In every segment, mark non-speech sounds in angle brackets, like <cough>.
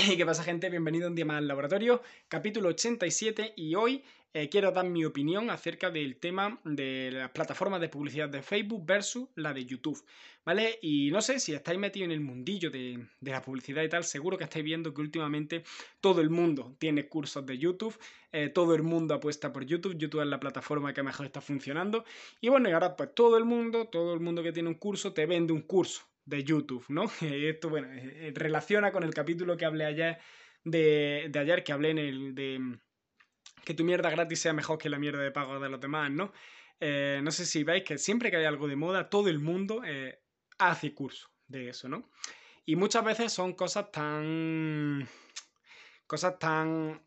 <laughs> ¿Qué pasa gente? Bienvenido un día más al laboratorio, capítulo 87 y hoy eh, quiero dar mi opinión acerca del tema de las plataformas de publicidad de Facebook versus la de YouTube, ¿vale? Y no sé si estáis metidos en el mundillo de, la publicidad y tal, seguro que estáis viendo que últimamente todo el mundo tiene cursos de YouTube, eh, todo el mundo apuesta por YouTube, YouTube es la plataforma que mejor está funcionando y bueno, y ahora pues todo el mundo, todo el mundo que tiene un curso te vende un curso de YouTube, ¿no? <laughs> Esto, bueno, eh, eh, relaciona con el capítulo que hablé ayer de, ayer, que hablé en el de mm, que tu mierda gratis sea mejor que la mierda de pago de los demás, ¿no? Eh, no sé si veis que siempre que hay algo de moda, todo el mundo hace curso de eso, ¿no? Y muchas veces son cosas tan... cosas tan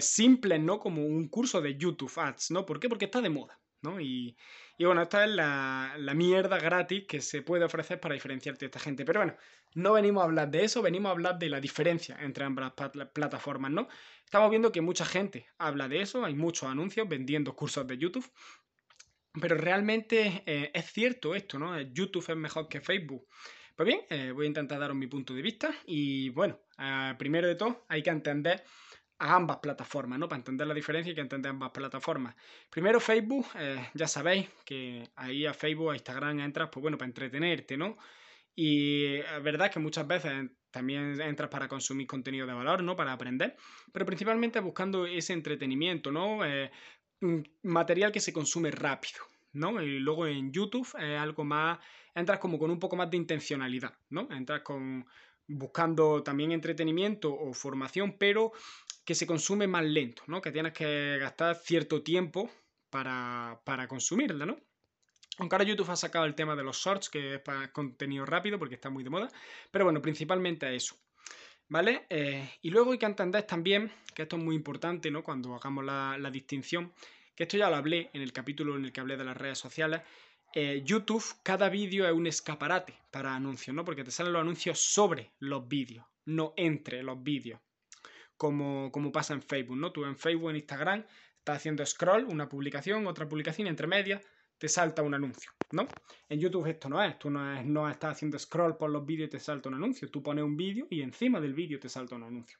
simples, ¿no? Como un curso de YouTube Ads, ¿no? ¿Por qué? Porque está de moda, ¿no? Y, bueno, esta es la, mierda gratis que se puede ofrecer para diferenciarte de esta gente. Pero bueno, no venimos a hablar de eso, venimos a hablar de la diferencia entre ambas plataformas, ¿no? Estamos viendo que mucha gente habla de eso, hay muchos anuncios vendiendo cursos de YouTube. Pero realmente eh, es cierto esto, ¿no? YouTube es mejor que Facebook. Pues bien, eh, voy a intentar daros mi punto de vista y bueno, eh, primero de todo hay que entender a ambas plataformas, ¿no? Para entender la diferencia hay que entender ambas plataformas. Primero Facebook, eh, ya sabéis que ahí a Facebook, a Instagram entras, pues bueno, para entretenerte, ¿no? Y es verdad que muchas veces también entras para consumir contenido de valor, ¿no? Para aprender, pero principalmente buscando ese entretenimiento, ¿no? Eh, material que se consume rápido, ¿no? Y luego en YouTube es algo más, entras como con un poco más de intencionalidad, ¿no? Entras con buscando también entretenimiento o formación, pero que se consume más lento, ¿no? Que tienes que gastar cierto tiempo para, para consumirla, ¿no? Aunque ahora YouTube ha sacado el tema de los shorts, que es para contenido rápido, porque está muy de moda. Pero bueno, principalmente eso. ¿Vale? Eh, y luego hay que entender también, que esto es muy importante, ¿no? Cuando hagamos la, distinción, que esto ya lo hablé en el capítulo en el que hablé de las redes sociales. Eh, YouTube, cada vídeo es un escaparate para anuncios, ¿no? Porque te salen los anuncios sobre los vídeos, no entre los vídeos como, pasa en Facebook, ¿no? Tú en Facebook, en Instagram, estás haciendo scroll, una publicación, otra publicación, entre medias, te salta un anuncio, ¿no? En YouTube esto no es, tú no, no estás haciendo scroll por los vídeos y te salta un anuncio, tú pones un vídeo y encima del vídeo te salta un anuncio,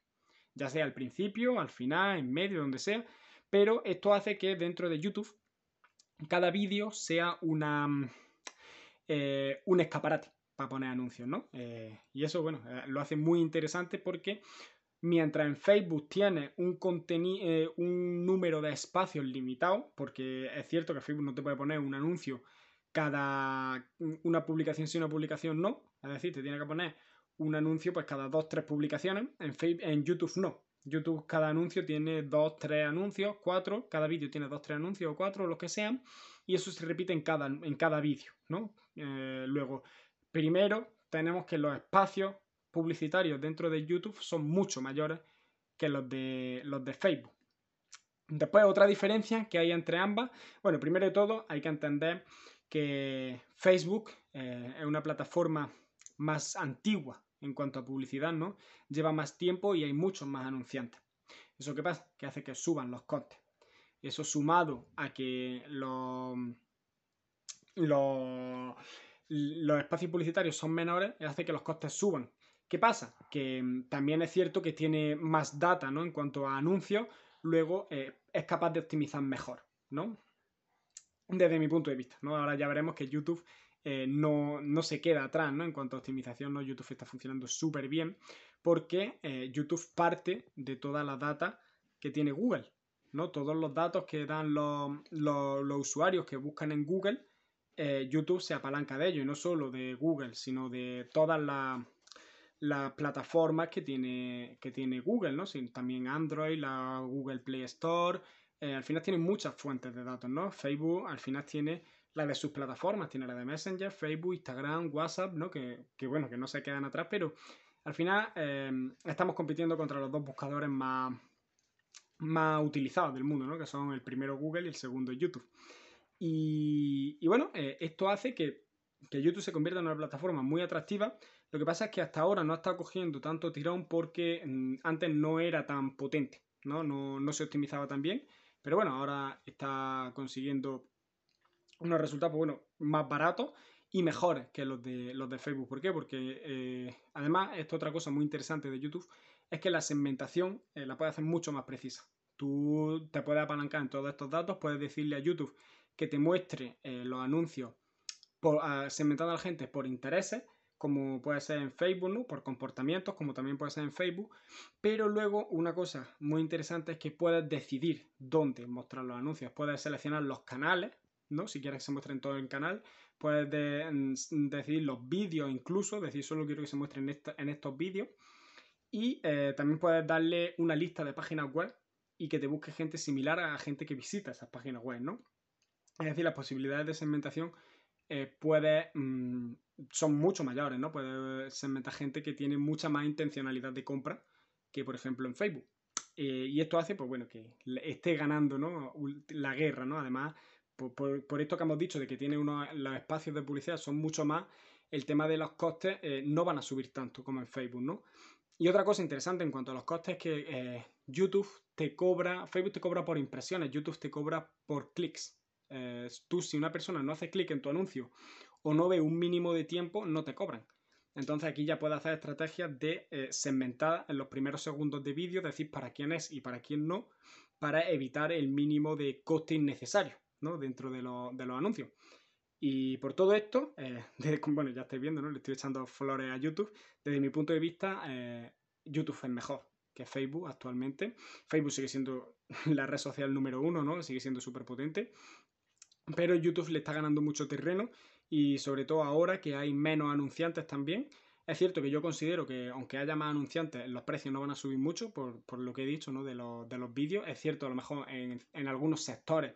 ya sea al principio, al final, en medio, donde sea, pero esto hace que dentro de YouTube cada vídeo sea una, eh, un escaparate para poner anuncios, ¿no? Eh, y eso, bueno, eh, lo hace muy interesante porque Mientras en Facebook tiene un, eh, un número de espacios limitado, porque es cierto que Facebook no te puede poner un anuncio cada una publicación sí, una publicación no. Es decir, te tiene que poner un anuncio pues cada dos, tres publicaciones. En, Facebook, en YouTube no. YouTube cada anuncio tiene dos, tres anuncios, cuatro. Cada vídeo tiene dos, tres anuncios o cuatro, lo que sean. Y eso se repite en cada, en cada vídeo, ¿no? Eh, luego, primero tenemos que los espacios publicitarios dentro de YouTube son mucho mayores que los de, los de Facebook. Después, otra diferencia que hay entre ambas. Bueno, primero de todo, hay que entender que Facebook eh, es una plataforma más antigua en cuanto a publicidad, ¿no? Lleva más tiempo y hay muchos más anunciantes. ¿Eso qué pasa? Que hace que suban los costes. Eso sumado a que los, los, los espacios publicitarios son menores, hace que los costes suban. ¿Qué pasa? Que mm, también es cierto que tiene más data, ¿no? En cuanto a anuncios, luego eh, es capaz de optimizar mejor, ¿no? Desde mi punto de vista, ¿no? Ahora ya veremos que YouTube eh, no, se queda atrás, ¿no? En cuanto a optimización, ¿no? YouTube está funcionando súper bien porque eh, YouTube parte de toda la data que tiene Google, ¿no? Todos los datos que dan los, los usuarios que buscan en Google, YouTube se apalanca de ello, y no solo de Google, sino de todas las las plataformas que tiene, que tiene Google, ¿no? también Android, la Google Play Store, eh, al final tiene muchas fuentes de datos, ¿no? Facebook al final tiene la de sus plataformas, tiene la de Messenger, Facebook, Instagram, WhatsApp, ¿no? Que, bueno, que no se quedan atrás, pero al final eh, estamos compitiendo contra los dos buscadores más, más utilizados del mundo, ¿no? Que son el primero Google y el segundo YouTube. Y, bueno, eh, esto hace que, que YouTube se convierta en una plataforma muy atractiva lo que pasa es que hasta ahora no ha estado cogiendo tanto tirón porque mm, antes no era tan potente, ¿no? ¿no? se optimizaba tan bien. Pero bueno, ahora está consiguiendo unos resultados pues bueno, más baratos y mejores que los de, los de Facebook. ¿Por qué? Porque eh, además, esto otra cosa muy interesante de YouTube, es que la segmentación eh, la puedes hacer mucho más precisa. Tú te puedes apalancar en todos estos datos, puedes decirle a YouTube que te muestre eh, los anuncios por, segmentando a la gente por intereses, como puede ser en Facebook, ¿no? por comportamientos, como también puede ser en Facebook. Pero luego una cosa muy interesante es que puedes decidir dónde mostrar los anuncios. Puedes seleccionar los canales, ¿no? Si quieres que se muestre en todo el canal. Puedes decidir los vídeos incluso, decir solo quiero que se muestre en, estos vídeos. Y eh, también puedes darle una lista de páginas web y que te busque gente similar a gente que visita esas páginas web, ¿no? Es decir, las posibilidades de segmentación eh, mm, son mucho mayores, ¿no? Puede segmentar gente que tiene mucha más intencionalidad de compra que, por ejemplo, en Facebook. Eh, y esto hace, pues bueno, que esté ganando, ¿no? La guerra, ¿no? Además, por, esto que hemos dicho de que tiene unos, los espacios de publicidad son mucho más, el tema de los costes eh, no van a subir tanto como en Facebook, ¿no? Y otra cosa interesante en cuanto a los costes es que YouTube te cobra, Facebook te cobra por impresiones, YouTube te cobra por clics. Eh, tú si una persona no hace clic en tu anuncio o no ve un mínimo de tiempo, no te cobran. Entonces aquí ya puedes hacer estrategias de eh, segmentar en los primeros segundos de vídeo, decir para quién es y para quién no, para evitar el mínimo de coste innecesario ¿no? dentro de, de los anuncios. Y por todo esto, eh, <laughs> bueno, ya estáis viendo, ¿no? Le estoy echando flores a YouTube. Desde mi punto de vista, YouTube es mejor que Facebook actualmente. Facebook sigue siendo <laughs> la red social número uno, ¿no? Sigue siendo súper potente. Pero YouTube le está ganando mucho terreno y sobre todo ahora que hay menos anunciantes también. Es cierto que yo considero que aunque haya más anunciantes, los precios no van a subir mucho por, lo que he dicho ¿no? de, los, de los vídeos. Es cierto, a lo mejor en, algunos sectores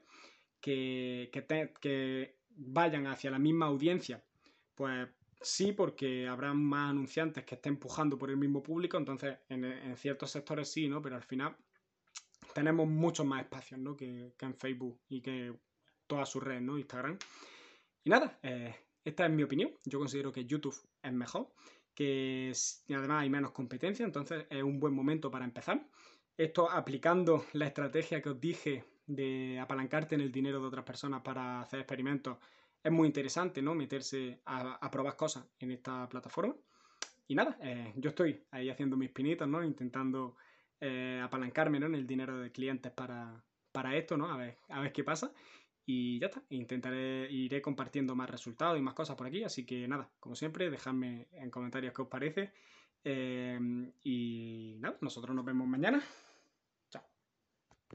que, que, vayan hacia la misma audiencia, pues sí, porque habrá más anunciantes que estén empujando por el mismo público, entonces en, en ciertos sectores sí, ¿no? Pero al final tenemos muchos más espacios, ¿no? Que, que en Facebook y que todas sus redes, ¿no? Instagram. Y nada, eh, esta es mi opinión. Yo considero que YouTube es mejor, que además hay menos competencia, entonces es un buen momento para empezar. Esto aplicando la estrategia que os dije de apalancarte en el dinero de otras personas para hacer experimentos, es muy interesante, ¿no? Meterse a, probar cosas en esta plataforma. Y nada, eh, yo estoy ahí haciendo mis pinitos, ¿no? Intentando eh, apalancarme en el dinero de clientes para, para esto, ¿no? A ver, a ver qué pasa. Y ya está, intentaré, iré compartiendo más resultados y más cosas por aquí, así que nada, como siempre, dejadme en comentarios qué os parece. Eh, y nada, nosotros nos vemos mañana.